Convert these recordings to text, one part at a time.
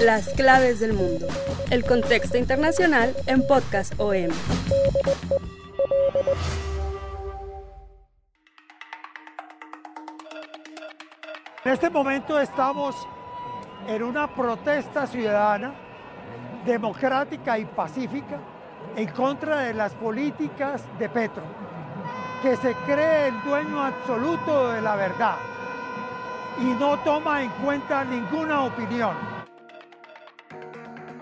Las claves del mundo. El contexto internacional en Podcast OM. En este momento estamos en una protesta ciudadana democrática y pacífica en contra de las políticas de Petro, que se cree el dueño absoluto de la verdad y no toma en cuenta ninguna opinión.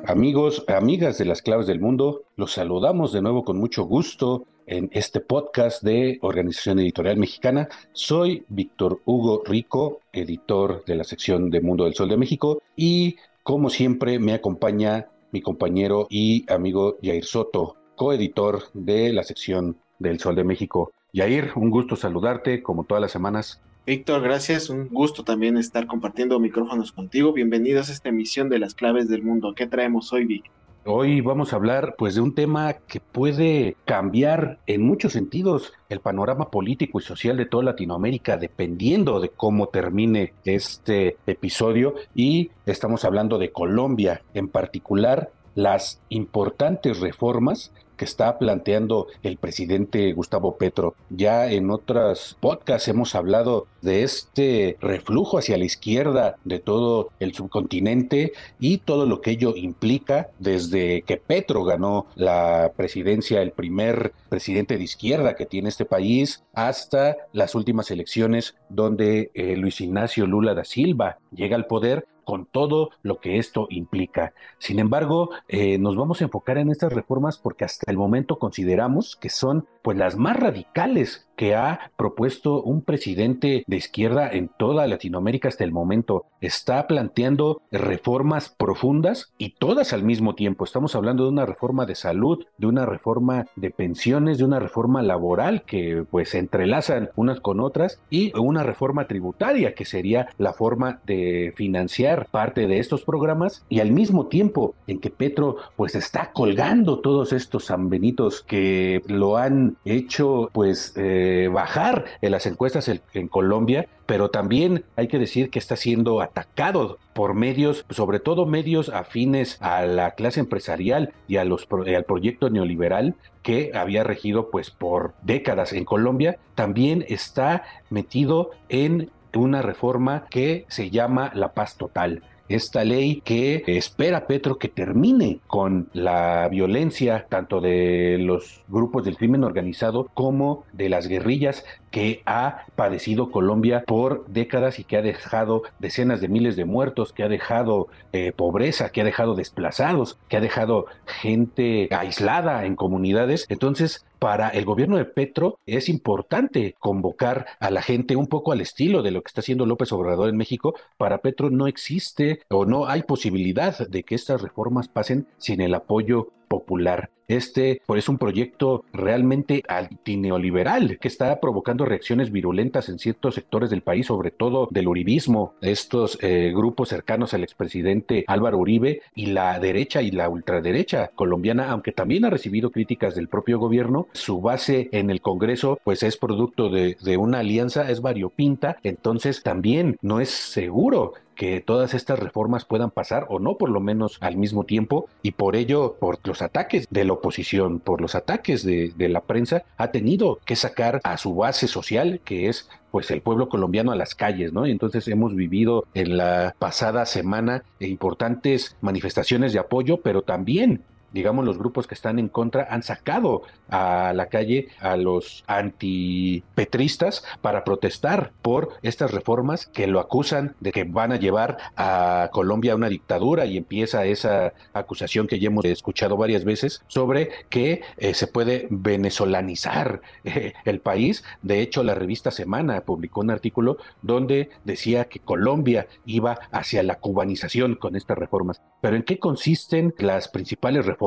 Amigos, amigas de las claves del mundo, los saludamos de nuevo con mucho gusto en este podcast de Organización Editorial Mexicana. Soy Víctor Hugo Rico, editor de la sección de Mundo del Sol de México y como siempre me acompaña mi compañero y amigo Yair Soto, coeditor de la sección del Sol de México. Yair, un gusto saludarte como todas las semanas. Víctor, gracias. Un gusto también estar compartiendo micrófonos contigo. Bienvenidos a esta emisión de las claves del mundo. ¿Qué traemos hoy, Vic? Hoy vamos a hablar pues de un tema que puede cambiar en muchos sentidos el panorama político y social de toda Latinoamérica dependiendo de cómo termine este episodio y estamos hablando de Colombia, en particular las importantes reformas que está planteando el presidente Gustavo Petro. Ya en otros podcasts hemos hablado de este reflujo hacia la izquierda de todo el subcontinente y todo lo que ello implica desde que Petro ganó la presidencia, el primer presidente de izquierda que tiene este país, hasta las últimas elecciones donde eh, Luis Ignacio Lula da Silva llega al poder con todo lo que esto implica. Sin embargo, eh, nos vamos a enfocar en estas reformas porque hasta el momento consideramos que son pues las más radicales que ha propuesto un presidente de izquierda en toda Latinoamérica hasta el momento. Está planteando reformas profundas y todas al mismo tiempo. Estamos hablando de una reforma de salud, de una reforma de pensiones, de una reforma laboral que pues entrelazan unas con otras y una reforma tributaria que sería la forma de financiar parte de estos programas y al mismo tiempo en que Petro pues está colgando todos estos sanbenitos que lo han hecho pues eh, bajar en las encuestas en, Colombia, pero también hay que decir que está siendo atacado por medios, sobre todo medios afines a la clase empresarial y a los, al proyecto neoliberal que había regido pues por décadas en Colombia, también está metido en una reforma que se llama la paz total. Esta ley que espera Petro que termine con la violencia tanto de los grupos del crimen organizado como de las guerrillas que ha padecido Colombia por décadas y que ha dejado decenas de miles de muertos, que ha dejado eh, pobreza, que ha dejado desplazados, que ha dejado gente aislada en comunidades. Entonces, para el gobierno de Petro es importante convocar a la gente un poco al estilo de lo que está haciendo López Obrador en México. Para Petro no existe o no hay posibilidad de que estas reformas pasen sin el apoyo popular. Este pues, es un proyecto realmente antineoliberal que está provocando reacciones virulentas en ciertos sectores del país, sobre todo del uribismo, estos eh, grupos cercanos al expresidente Álvaro Uribe y la derecha y la ultraderecha colombiana, aunque también ha recibido críticas del propio gobierno, su base en el Congreso pues es producto de, de una alianza, es variopinta, entonces también no es seguro que todas estas reformas puedan pasar o no por lo menos al mismo tiempo y por ello por los ataques de la oposición, por los ataques de, la prensa, ha tenido que sacar a su base social que es pues el pueblo colombiano a las calles, ¿no? Entonces hemos vivido en la pasada semana importantes manifestaciones de apoyo, pero también digamos, los grupos que están en contra han sacado a la calle a los antipetristas para protestar por estas reformas que lo acusan de que van a llevar a Colombia a una dictadura y empieza esa acusación que ya hemos escuchado varias veces sobre que eh, se puede venezolanizar eh, el país. De hecho, la revista Semana publicó un artículo donde decía que Colombia iba hacia la cubanización con estas reformas. Pero ¿en qué consisten las principales reformas,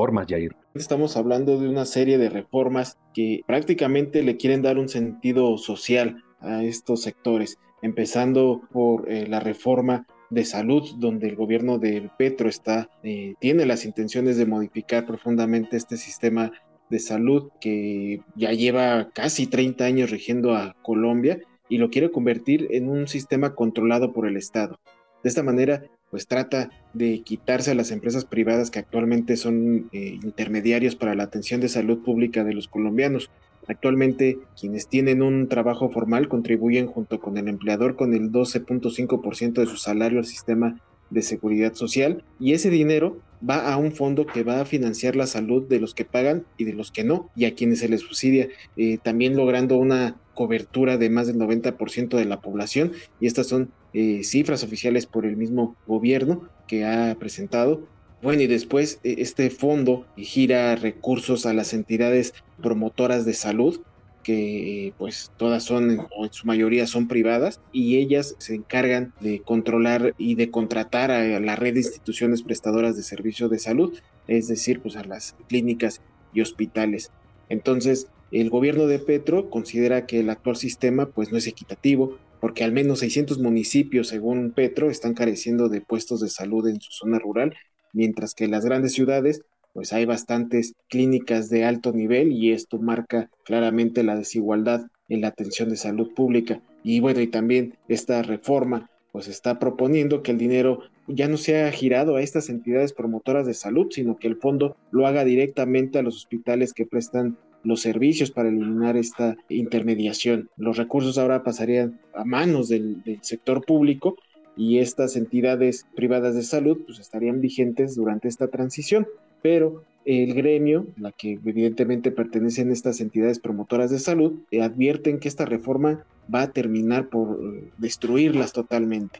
Estamos hablando de una serie de reformas que prácticamente le quieren dar un sentido social a estos sectores, empezando por eh, la reforma de salud, donde el gobierno de Petro está, eh, tiene las intenciones de modificar profundamente este sistema de salud que ya lleva casi 30 años rigiendo a Colombia y lo quiere convertir en un sistema controlado por el Estado. De esta manera, pues trata de quitarse a las empresas privadas que actualmente son eh, intermediarios para la atención de salud pública de los colombianos. Actualmente, quienes tienen un trabajo formal contribuyen junto con el empleador con el 12.5% de su salario al sistema de seguridad social y ese dinero va a un fondo que va a financiar la salud de los que pagan y de los que no y a quienes se les subsidia, eh, también logrando una cobertura de más del 90% de la población y estas son eh, cifras oficiales por el mismo gobierno que ha presentado. Bueno, y después eh, este fondo gira recursos a las entidades promotoras de salud que pues todas son o en su mayoría son privadas y ellas se encargan de controlar y de contratar a la red de instituciones prestadoras de servicios de salud, es decir, pues a las clínicas y hospitales. Entonces, el gobierno de Petro considera que el actual sistema pues no es equitativo porque al menos 600 municipios, según Petro, están careciendo de puestos de salud en su zona rural, mientras que las grandes ciudades pues hay bastantes clínicas de alto nivel y esto marca claramente la desigualdad en la atención de salud pública. Y bueno, y también esta reforma pues está proponiendo que el dinero ya no sea girado a estas entidades promotoras de salud, sino que el fondo lo haga directamente a los hospitales que prestan los servicios para eliminar esta intermediación. Los recursos ahora pasarían a manos del, sector público y estas entidades privadas de salud pues estarían vigentes durante esta transición pero el gremio, la que evidentemente pertenecen estas entidades promotoras de salud, eh, advierten que esta reforma va a terminar por eh, destruirlas totalmente.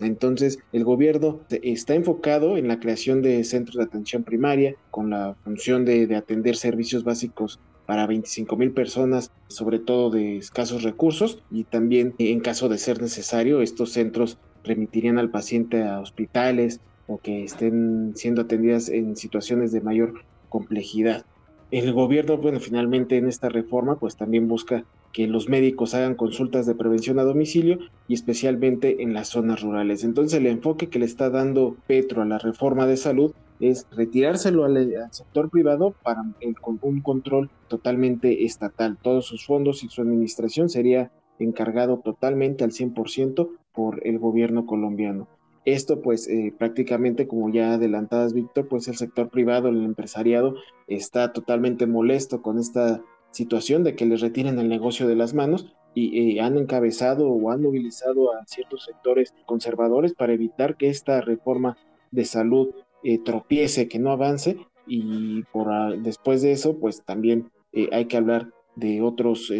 Entonces, el gobierno está enfocado en la creación de centros de atención primaria con la función de, atender servicios básicos para 25 mil personas, sobre todo de escasos recursos, y también en caso de ser necesario, estos centros remitirían al paciente a hospitales, o que estén siendo atendidas en situaciones de mayor complejidad. El gobierno, bueno, finalmente en esta reforma, pues también busca que los médicos hagan consultas de prevención a domicilio y especialmente en las zonas rurales. Entonces el enfoque que le está dando Petro a la reforma de salud es retirárselo al, sector privado para un control totalmente estatal. Todos sus fondos y su administración sería encargado totalmente al 100% por el gobierno colombiano. Esto pues eh, prácticamente como ya adelantadas Víctor, pues el sector privado, el empresariado está totalmente molesto con esta situación de que les retiren el negocio de las manos y eh, han encabezado o han movilizado a ciertos sectores conservadores para evitar que esta reforma de salud eh, tropiece, que no avance y por después de eso pues también hay que hablar de otros,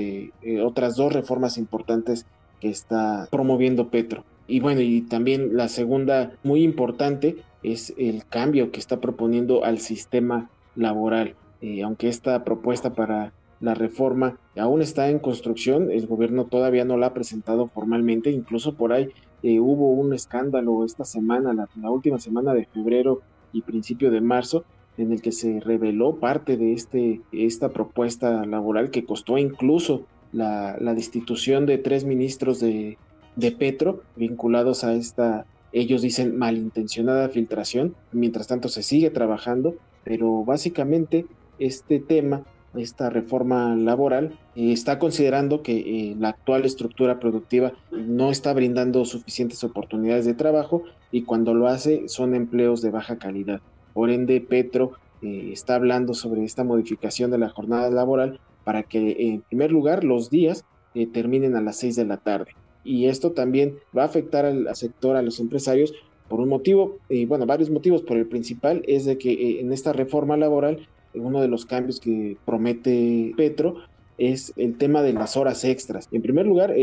otras dos reformas importantes que está promoviendo Petro. Y bueno, y también la segunda muy importante es el cambio que está proponiendo al sistema laboral. Eh, aunque esta propuesta para la reforma aún está en construcción, el gobierno todavía no la ha presentado formalmente, incluso por ahí eh, hubo un escándalo esta semana, la, última semana de febrero y principio de marzo, en el que se reveló parte de este, esta propuesta laboral que costó incluso la, destitución de tres ministros de, de Petro vinculados a esta, ellos dicen malintencionada filtración. Mientras tanto se sigue trabajando, pero básicamente este tema, esta reforma laboral, eh, está considerando que eh, la actual estructura productiva no está brindando suficientes oportunidades de trabajo y cuando lo hace son empleos de baja calidad. Por ende, Petro eh, está hablando sobre esta modificación de la jornada laboral para que, en primer lugar, los días terminen a las 6 de la tarde y esto también va a afectar al, sector, a los empresarios, por un motivo, y bueno, varios motivos, pero el principal es de que eh, en esta reforma laboral, uno de los cambios que promete Petro es el tema de las horas extras. En primer lugar,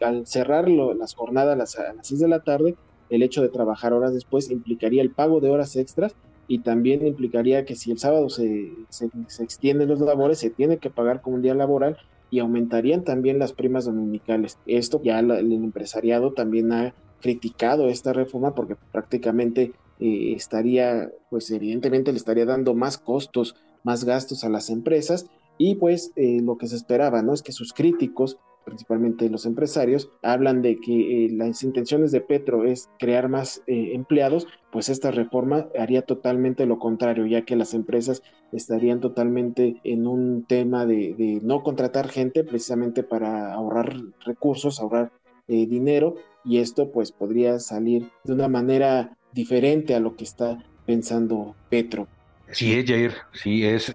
al cerrar las jornadas a las 6 de la tarde, el hecho de trabajar horas después implicaría el pago de horas extras y también implicaría que si el sábado se, se, extienden los labores, se tiene que pagar como un día laboral y aumentarían también las primas dominicales. Esto ya el empresariado también ha criticado esta reforma porque prácticamente eh, estaría, pues evidentemente le estaría dando más costos, más gastos a las empresas y pues eh, lo que se esperaba, ¿no? Es que sus críticos principalmente los empresarios, hablan de que eh, las intenciones de Petro es crear más eh, empleados, pues esta reforma haría totalmente lo contrario, ya que las empresas estarían totalmente en un tema de, no contratar gente precisamente para ahorrar recursos, ahorrar dinero, y esto pues podría salir de una manera diferente a lo que está pensando Petro. Sí, es Jair, sí es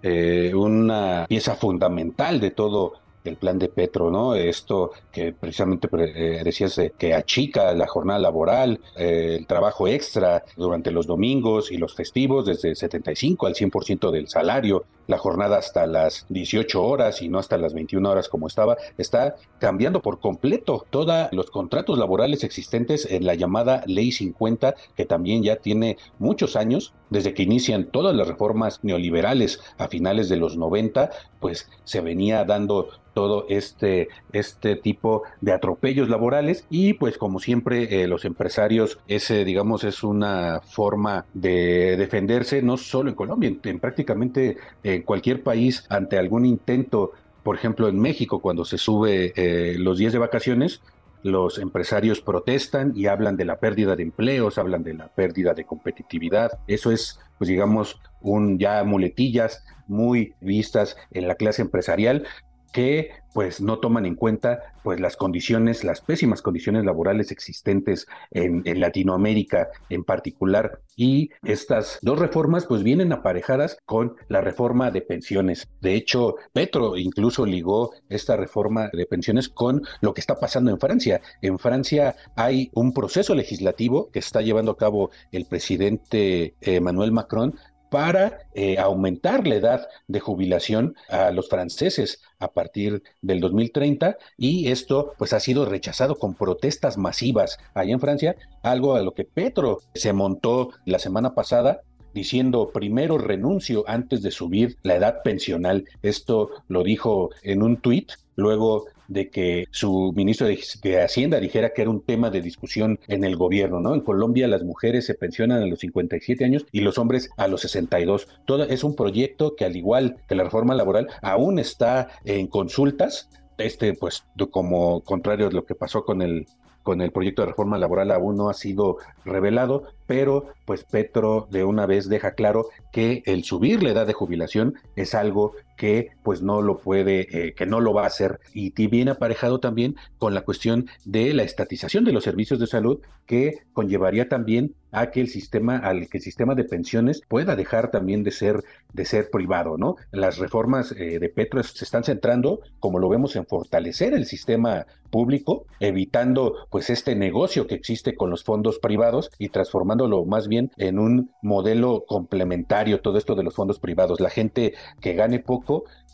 una pieza fundamental de todo el plan de Petro, ¿no? Esto que precisamente eh, decías que achica la jornada laboral, eh, el trabajo extra durante los domingos y los festivos desde 75 al 100% del salario, la jornada hasta las 18 horas y no hasta las 21 horas como estaba, está cambiando por completo todos los contratos laborales existentes en la llamada Ley 50, que también ya tiene muchos años, desde que inician todas las reformas neoliberales a finales de los 90, pues se venía dando todo este, este tipo de atropellos laborales y pues como siempre eh, los empresarios ese digamos es una forma de defenderse no solo en Colombia, en, prácticamente en cualquier país ante algún intento, por ejemplo en México cuando se sube eh, los días de vacaciones, los empresarios protestan y hablan de la pérdida de empleos, hablan de la pérdida de competitividad. Eso es, pues digamos, un ya muletillas muy vistas en la clase empresarial, que pues no toman en cuenta pues las condiciones, las pésimas condiciones laborales existentes en, Latinoamérica en particular y estas dos reformas pues vienen aparejadas con la reforma de pensiones. De hecho, Petro incluso ligó esta reforma de pensiones con lo que está pasando en Francia. En Francia hay un proceso legislativo que está llevando a cabo el presidente Emmanuel Macron para eh, aumentar la edad de jubilación a los franceses a partir del 2030 y esto pues ha sido rechazado con protestas masivas allá en Francia, algo a lo que Petro se montó la semana pasada diciendo primero renuncio antes de subir la edad pensional. Esto lo dijo en un tuit, luego de que su ministro de, Hacienda dijera que era un tema de discusión en el gobierno, ¿no? En Colombia las mujeres se pensionan a los 57 años y los hombres a los 62. Todo es un proyecto que al igual que la reforma laboral aún está en consultas. Este, pues, como contrario a lo que pasó con el con el proyecto de reforma laboral aún no ha sido revelado, pero pues Petro de una vez deja claro que el subir la edad de jubilación es algo que pues no lo puede, eh, que no lo va a hacer y viene aparejado también con la cuestión de la estatización de los servicios de salud que conllevaría también a que el sistema, al que el sistema de pensiones pueda dejar también de ser, de ser privado, ¿no? Las reformas eh, de Petro se están centrando, como lo vemos, en fortalecer el sistema público, evitando pues este negocio que existe con los fondos privados y transformándolo más bien en un modelo complementario todo esto de los fondos privados. La gente que gane poco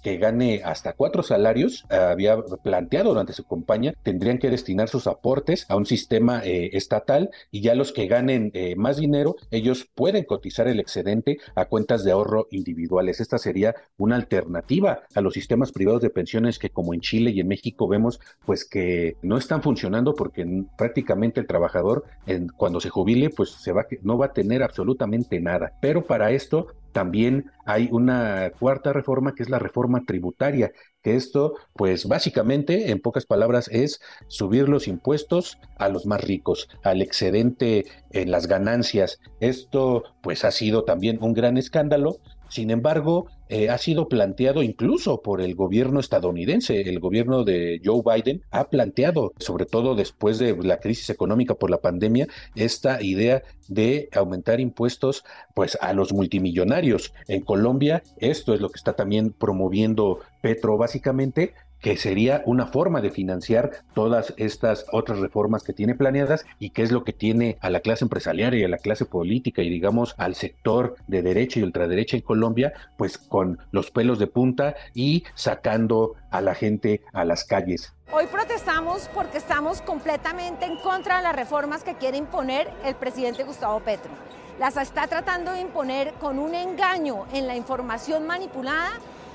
que gane hasta cuatro salarios, había planteado durante su campaña, tendrían que destinar sus aportes a un sistema eh, estatal y ya los que ganen eh, más dinero, ellos pueden cotizar el excedente a cuentas de ahorro individuales. Esta sería una alternativa a los sistemas privados de pensiones que como en Chile y en México vemos pues que no están funcionando porque prácticamente el trabajador cuando se jubile pues se va, no va a tener absolutamente nada. Pero para esto también hay una cuarta reforma que es la reforma tributaria, que esto, pues básicamente, en pocas palabras, es subir los impuestos a los más ricos, al excedente en las ganancias. Esto, pues, ha sido también un gran escándalo. Sin embargo, eh, ha sido planteado incluso por el gobierno estadounidense. El gobierno de Joe Biden ha planteado, sobre todo después de la crisis económica por la pandemia, esta idea de aumentar impuestos pues a los multimillonarios. En Colombia esto es lo que está también promoviendo Petro básicamente que sería una forma de financiar todas estas otras reformas que tiene planeadas y que es lo que tiene a la clase empresarial y a la clase política y digamos al sector de derecha y ultraderecha en Colombia, pues con los pelos de punta y sacando a la gente a las calles. Hoy protestamos porque estamos completamente en contra de las reformas que quiere imponer el presidente Gustavo Petro. Las está tratando de imponer con un engaño en la información manipulada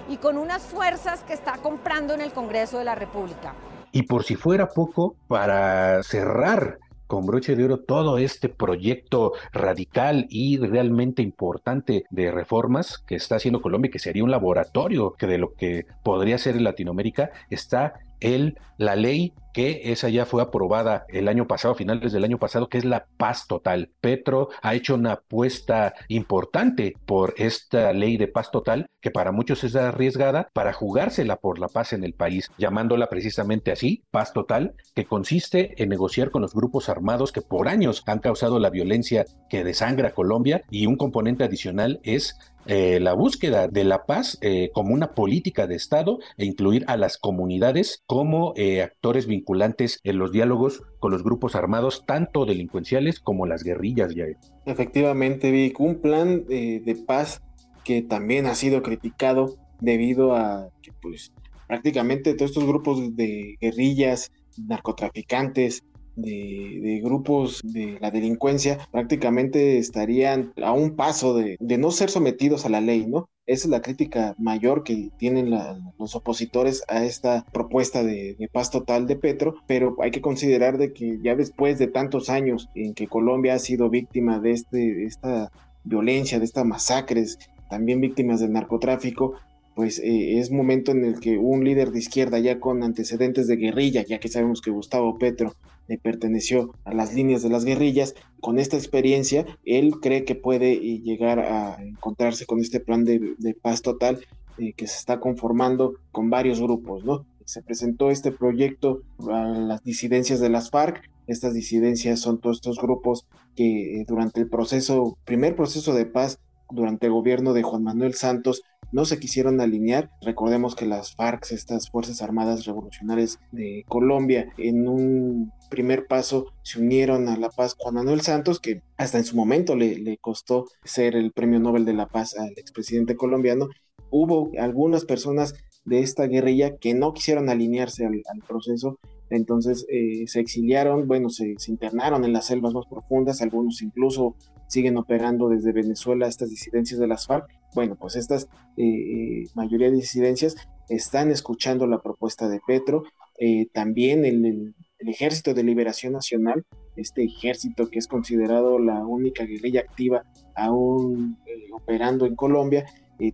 y con unas fuerzas que está comprando en el Congreso de la República. Y por si fuera poco, para cerrar con broche de oro todo este proyecto radical y realmente importante de reformas que está haciendo Colombia, que sería un laboratorio que de lo que podría ser en Latinoamérica, está el, la ley que esa ya fue aprobada el año pasado, a finales del año pasado, que es la paz total. Petro ha hecho una apuesta importante por esta ley de paz total, que para muchos es arriesgada, para jugársela por la paz en el país, llamándola precisamente así, paz total, que consiste en negociar con los grupos armados que por años han causado la violencia que desangra Colombia y un componente adicional es eh, la búsqueda de la paz eh, como una política de Estado e incluir a las comunidades como eh, actores vinculantes en los diálogos con los grupos armados, tanto delincuenciales como las guerrillas. Ya. Efectivamente, Vic, un plan de paz que también ha sido criticado debido a que pues prácticamente todos estos grupos de guerrillas, narcotraficantes, de, grupos de la delincuencia prácticamente estarían a un paso de, no ser sometidos a la ley, ¿no? Esa es la crítica mayor que tienen los opositores a esta propuesta de, paz total de Petro, pero hay que considerar de que ya después de tantos años en que Colombia ha sido víctima de, este, de esta violencia, de estas masacres, también víctimas del narcotráfico, pues eh, es momento en el que un líder de izquierda ya con antecedentes de guerrilla, ya que sabemos que Gustavo Petro le perteneció a las líneas de las guerrillas, con esta experiencia, él cree que puede eh, llegar a encontrarse con este plan de, paz total eh, que se está conformando con varios grupos, ¿no? Se presentó este proyecto a las disidencias de las FARC, estas disidencias son todos estos grupos que durante el proceso, primer proceso de paz, durante el gobierno de Juan Manuel Santos, no se quisieron alinear. Recordemos que las FARC, estas Fuerzas Armadas Revolucionarias de Colombia, en un primer paso se unieron a la paz Juan Manuel Santos, que hasta en su momento le, costó ser el Premio Nobel de la Paz al expresidente colombiano. Hubo algunas personas de esta guerrilla que no quisieron alinearse al, proceso, entonces eh, se exiliaron, bueno, se, internaron en las selvas más profundas, algunos incluso siguen operando desde Venezuela estas disidencias de las FARC. Bueno, pues estas eh, eh, mayoría de disidencias están escuchando la propuesta de Petro. Eh, también el, Ejército de Liberación Nacional, este ejército que es considerado la única guerrilla activa aún operando en Colombia,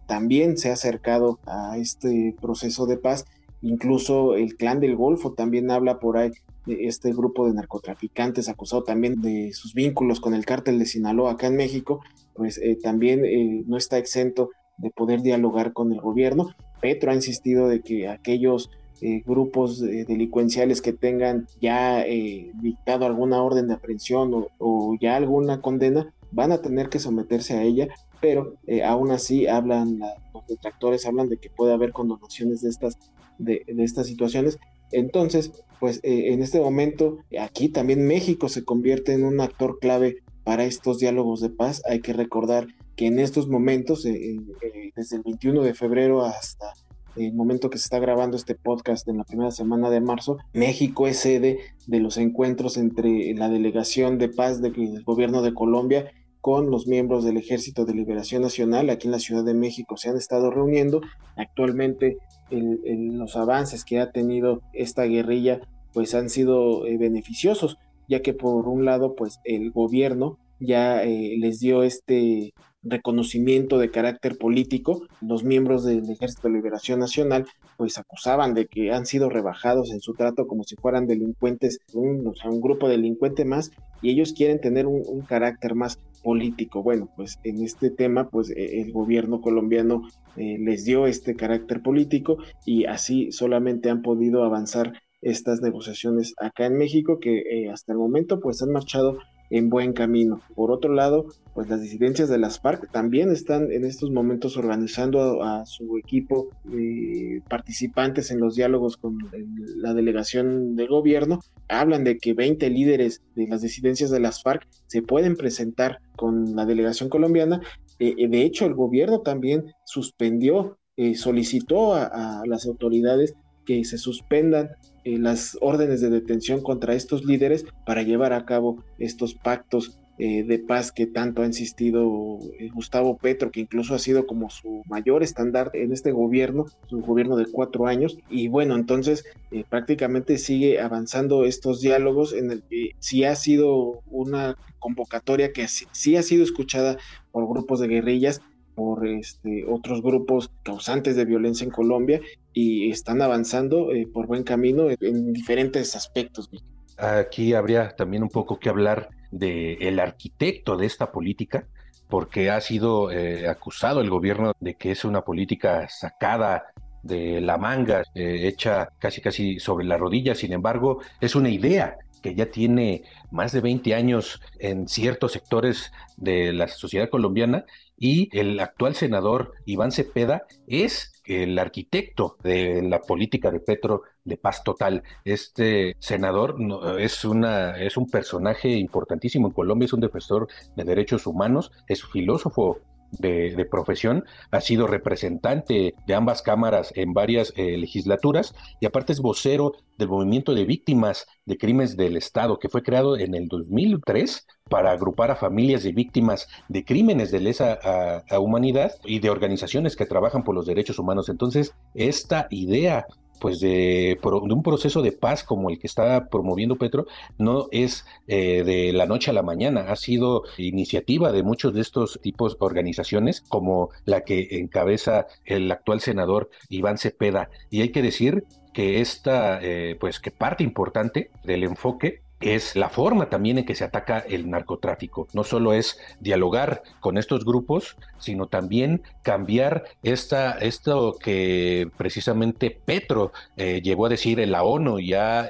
también se ha acercado a este proceso de paz. Incluso el clan del Golfo también habla por ahí este grupo de narcotraficantes acusado también de sus vínculos con el cártel de Sinaloa acá en México, pues eh, también eh, no está exento de poder dialogar con el gobierno. Petro ha insistido de que aquellos eh, grupos delincuenciales que tengan ya dictado alguna orden de aprehensión o, o, ya alguna condena van a tener que someterse a ella, pero aún así hablan, los detractores hablan de que puede haber condonaciones de estas, de, de estas situaciones entonces, pues eh, en este momento, aquí también México se convierte en un actor clave para estos diálogos de paz. Hay que recordar que en estos momentos, eh, eh, desde el 21 de febrero hasta el momento que se está grabando este podcast en la primera semana de marzo, México es sede de los encuentros entre la delegación de paz del gobierno de Colombia con los miembros del Ejército de Liberación Nacional aquí en la Ciudad de México se han estado reuniendo. Actualmente los avances que ha tenido esta guerrilla pues han sido eh, beneficiosos, ya que por un lado pues el gobierno ya eh, les dio este reconocimiento de carácter político. Los miembros del Ejército de Liberación Nacional pues acusaban de que han sido rebajados en su trato como si fueran delincuentes, un, grupo delincuente más, y ellos quieren tener un, carácter más político. Bueno, pues en este tema, pues e, el gobierno colombiano eh, les dio este carácter político y así solamente han podido avanzar estas negociaciones acá en México que eh, hasta el momento pues han marchado en buen camino. Por otro lado, pues las disidencias de las FARC también están en estos momentos organizando a, su equipo de participantes en los diálogos con la delegación del gobierno. Hablan de que 20 líderes de las disidencias de las FARC se pueden presentar con la delegación colombiana. Eh, eh, de hecho, el gobierno también suspendió, eh, solicitó a, las autoridades que se suspendan las órdenes de detención contra estos líderes para llevar a cabo estos pactos eh, de paz que tanto ha insistido eh, Gustavo Petro, que incluso ha sido como su mayor estándar en este gobierno, su gobierno de cuatro años. Y bueno, entonces eh, prácticamente sigue avanzando estos diálogos en el que sí ha sido una convocatoria que sí, ha sido escuchada por grupos de guerrillas, por este, otros grupos causantes de violencia en Colombia y están avanzando por buen camino en, diferentes aspectos. Aquí habría también un poco que hablar del el arquitecto de esta política, porque ha sido eh, acusado el gobierno de que es una política sacada de la manga, eh, hecha casi casi sobre la rodilla. Sin embargo, es una idea que ya tiene más de 20 años en ciertos sectores de la sociedad colombiana y el actual senador Iván Cepeda es el arquitecto de la política de Petro de paz total. Este senador es, una, es un personaje importantísimo en Colombia, es un defensor de derechos humanos, es filósofo de, profesión, ha sido representante de ambas cámaras en varias eh, legislaturas y aparte es vocero del movimiento de víctimas de crímenes del Estado que fue creado en el 2003 para agrupar a familias de víctimas de crímenes de lesa humanidad y de organizaciones que trabajan por los derechos humanos. Entonces, esta idea pues de, un proceso de paz como el que está promoviendo Petro no es eh, de la noche a la mañana, ha sido iniciativa de muchos de estos tipos de organizaciones como la que encabeza el actual senador Iván Cepeda. Y hay que decir que esta, eh, pues que parte importante del enfoque es la forma también en que se ataca el narcotráfico. No solo es dialogar con estos grupos, sino también cambiar esta, esto que precisamente Petro eh, llegó a decir en la ONU y ha,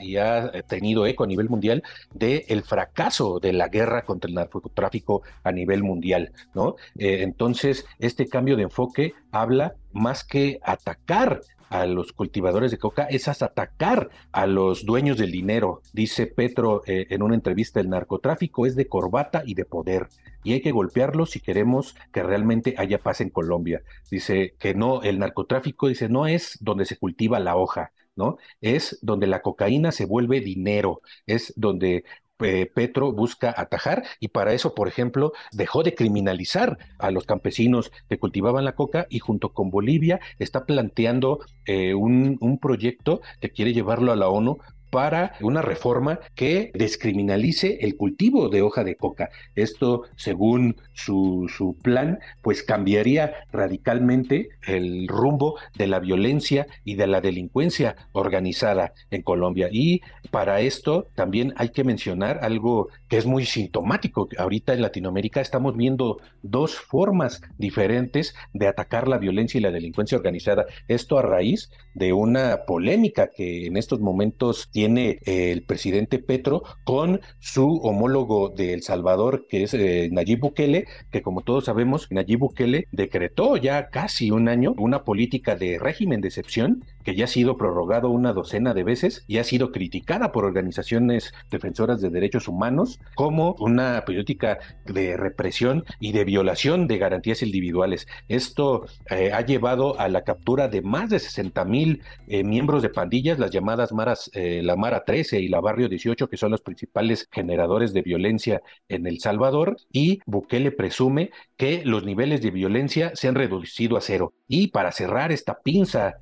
tenido eco a nivel mundial de el fracaso de la guerra contra el narcotráfico a nivel mundial, ¿no? Eh, entonces, este cambio de enfoque habla más que atacar a los cultivadores de coca es atacar a los dueños del dinero. Dice Petro eh, en una entrevista, el narcotráfico es de corbata y de poder y hay que golpearlo si queremos que realmente haya paz en Colombia. Dice que no, el narcotráfico dice no es donde se cultiva la hoja, ¿no? Es donde la cocaína se vuelve dinero, es donde eh, Petro busca atajar y para eso, por ejemplo, dejó de criminalizar a los campesinos que cultivaban la coca y junto con Bolivia está planteando eh, un, un proyecto que quiere llevarlo a la ONU para una reforma que descriminalice el cultivo de hoja de coca. Esto, según su, su, plan, pues cambiaría radicalmente el rumbo de la violencia y de la delincuencia organizada en Colombia. Y para esto también hay que mencionar algo que es muy sintomático. Ahorita en Latinoamérica estamos viendo dos formas diferentes de atacar la violencia y la delincuencia organizada. Esto a raíz de una polémica que en estos momentos tiene tiene eh, el presidente Petro con su homólogo de El Salvador, que es eh, Nayib Bukele, que como todos sabemos, Nayib Bukele decretó ya casi un año una política de régimen de excepción que ya ha sido prorrogado una docena de veces y ha sido criticada por organizaciones defensoras de derechos humanos como una política de represión y de violación de garantías individuales. Esto eh, ha llevado a la captura de más de 60 mil miembros de pandillas, las llamadas maras, la Mara 13 y la Barrio 18, que son los principales generadores de violencia en El Salvador, y Bukele presume que los niveles de violencia se han reducido a cero. Y para cerrar esta pinza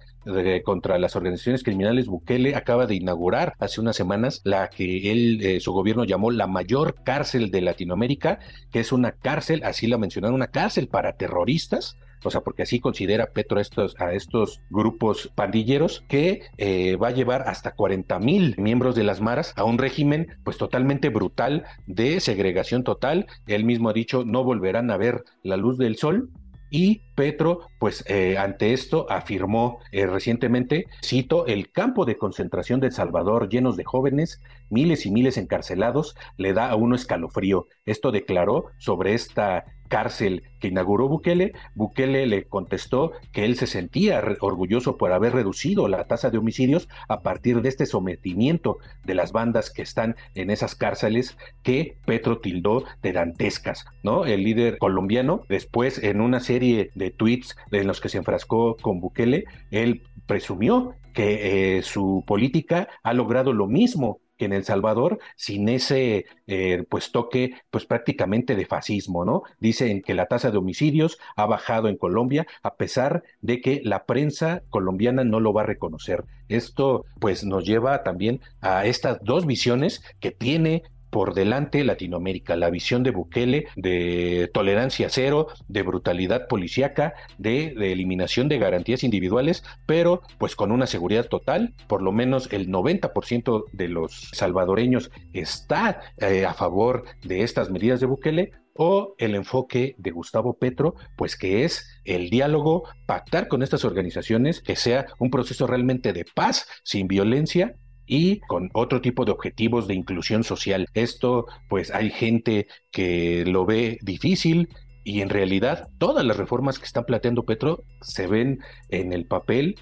contra las organizaciones criminales, Bukele acaba de inaugurar hace unas semanas la que él, eh, su gobierno llamó la mayor cárcel de Latinoamérica, que es una cárcel, así la mencionaron, una cárcel para terroristas o sea, porque así considera Petro a estos, a estos grupos pandilleros, que eh, va a llevar hasta 40 mil miembros de las maras a un régimen pues totalmente brutal de segregación total. Él mismo ha dicho no volverán a ver la luz del sol Y Petro, pues eh, ante esto afirmó eh, recientemente, cito, el campo de concentración de El Salvador llenos de jóvenes, miles y miles encarcelados, le da a uno escalofrío. Esto declaró sobre esta cárcel que inauguró Bukele, Bukele le contestó que él se sentía orgulloso por haber reducido la tasa de homicidios a partir de este sometimiento de las bandas que están en esas cárceles que Petro tildó de dantescas, ¿no? El líder colombiano, después en una serie de tweets en los que se enfrascó con Bukele, él presumió que eh, su política ha logrado lo mismo que en El Salvador sin ese eh, pues toque pues prácticamente de fascismo, ¿no? Dicen que la tasa de homicidios ha bajado en Colombia a pesar de que la prensa colombiana no lo va a reconocer. Esto pues nos lleva también a estas dos visiones que tiene por delante Latinoamérica, la visión de Bukele de tolerancia cero, de brutalidad policíaca, de, eliminación de garantías individuales, pero pues con una seguridad total, por lo menos el 90% de los salvadoreños está eh, a favor de estas medidas de Bukele, o el enfoque de Gustavo Petro, pues que es el diálogo, pactar con estas organizaciones, que sea un proceso realmente de paz, sin violencia y con otro tipo de objetivos de inclusión social. Esto, pues hay gente que lo ve difícil, y en realidad todas las reformas que está planteando Petro se ven en el papel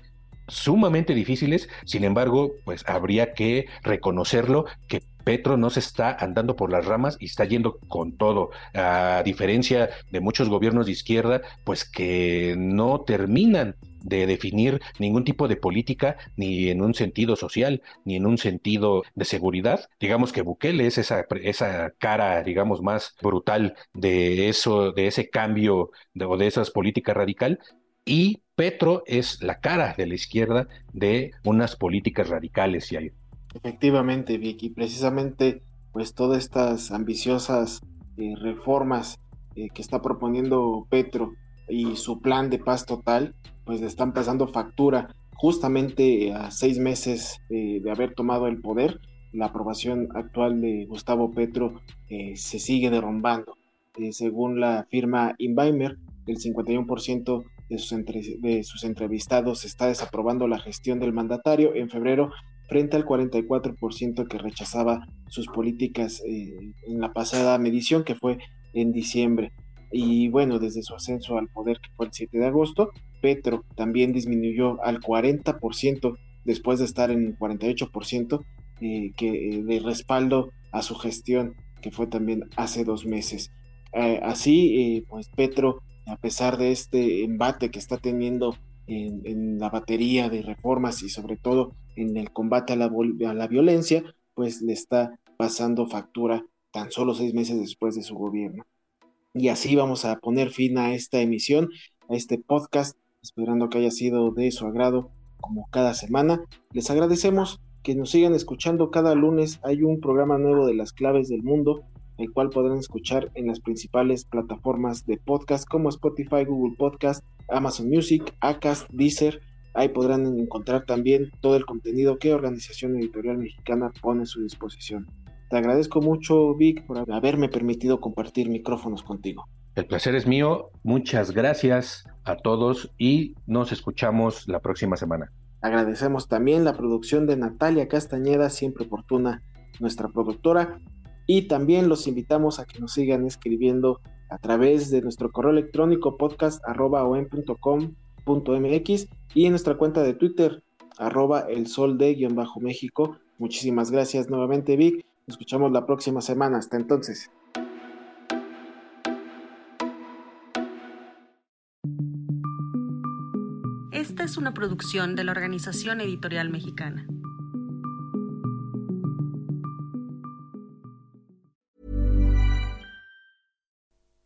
sumamente difíciles, sin embargo, pues habría que reconocerlo que Petro no se está andando por las ramas y está yendo con todo, a diferencia de muchos gobiernos de izquierda, pues que no terminan de definir ningún tipo de política ni en un sentido social ni en un sentido de seguridad. Digamos que Bukele es esa, esa cara, digamos, más brutal de eso, de ese cambio de, o de esas políticas radical. Y Petro es la cara de la izquierda de unas políticas radicales. Y Efectivamente, Vicky, precisamente pues todas estas ambiciosas eh, reformas eh, que está proponiendo Petro y su plan de paz total, pues le están pasando factura justamente a seis meses eh, de haber tomado el poder. La aprobación actual de Gustavo Petro eh, se sigue derrumbando. Eh, según la firma Inbaimer, el 51% de sus, de sus entrevistados está desaprobando la gestión del mandatario en febrero frente al 44% que rechazaba sus políticas en la pasada medición que fue en diciembre. Y bueno, desde su ascenso al poder, que fue el 7 de agosto, Petro también disminuyó al 40% después de estar en el 48% eh, que, eh, de respaldo a su gestión, que fue también hace dos meses. Eh, así, pues Petro, a pesar de este embate que está teniendo en, la batería de reformas y sobre todo en el combate a la, a la violencia, pues le está pasando factura tan solo seis meses después de su gobierno. Y así vamos a poner fin a esta emisión, a este podcast, esperando que haya sido de su agrado como cada semana. Les agradecemos que nos sigan escuchando cada lunes. Hay un programa nuevo de las claves del mundo, el cual podrán escuchar en las principales plataformas de podcast como Spotify, Google Podcast, Amazon Music, Acast, Deezer. Ahí podrán encontrar también todo el contenido que Organización Editorial Mexicana pone a su disposición. Te agradezco mucho, Vic, por haberme permitido compartir micrófonos contigo. El placer es mío. Muchas gracias a todos y nos escuchamos la próxima semana. Agradecemos también la producción de Natalia Castañeda, siempre oportuna, nuestra productora. Y también los invitamos a que nos sigan escribiendo a través de nuestro correo electrónico podcast.com.mx y en nuestra cuenta de Twitter, arroba el sol de guion bajo México. Muchísimas gracias nuevamente, Vic escuchamos la próxima semana. Hasta entonces. Esta es una producción de la Organización Editorial Mexicana.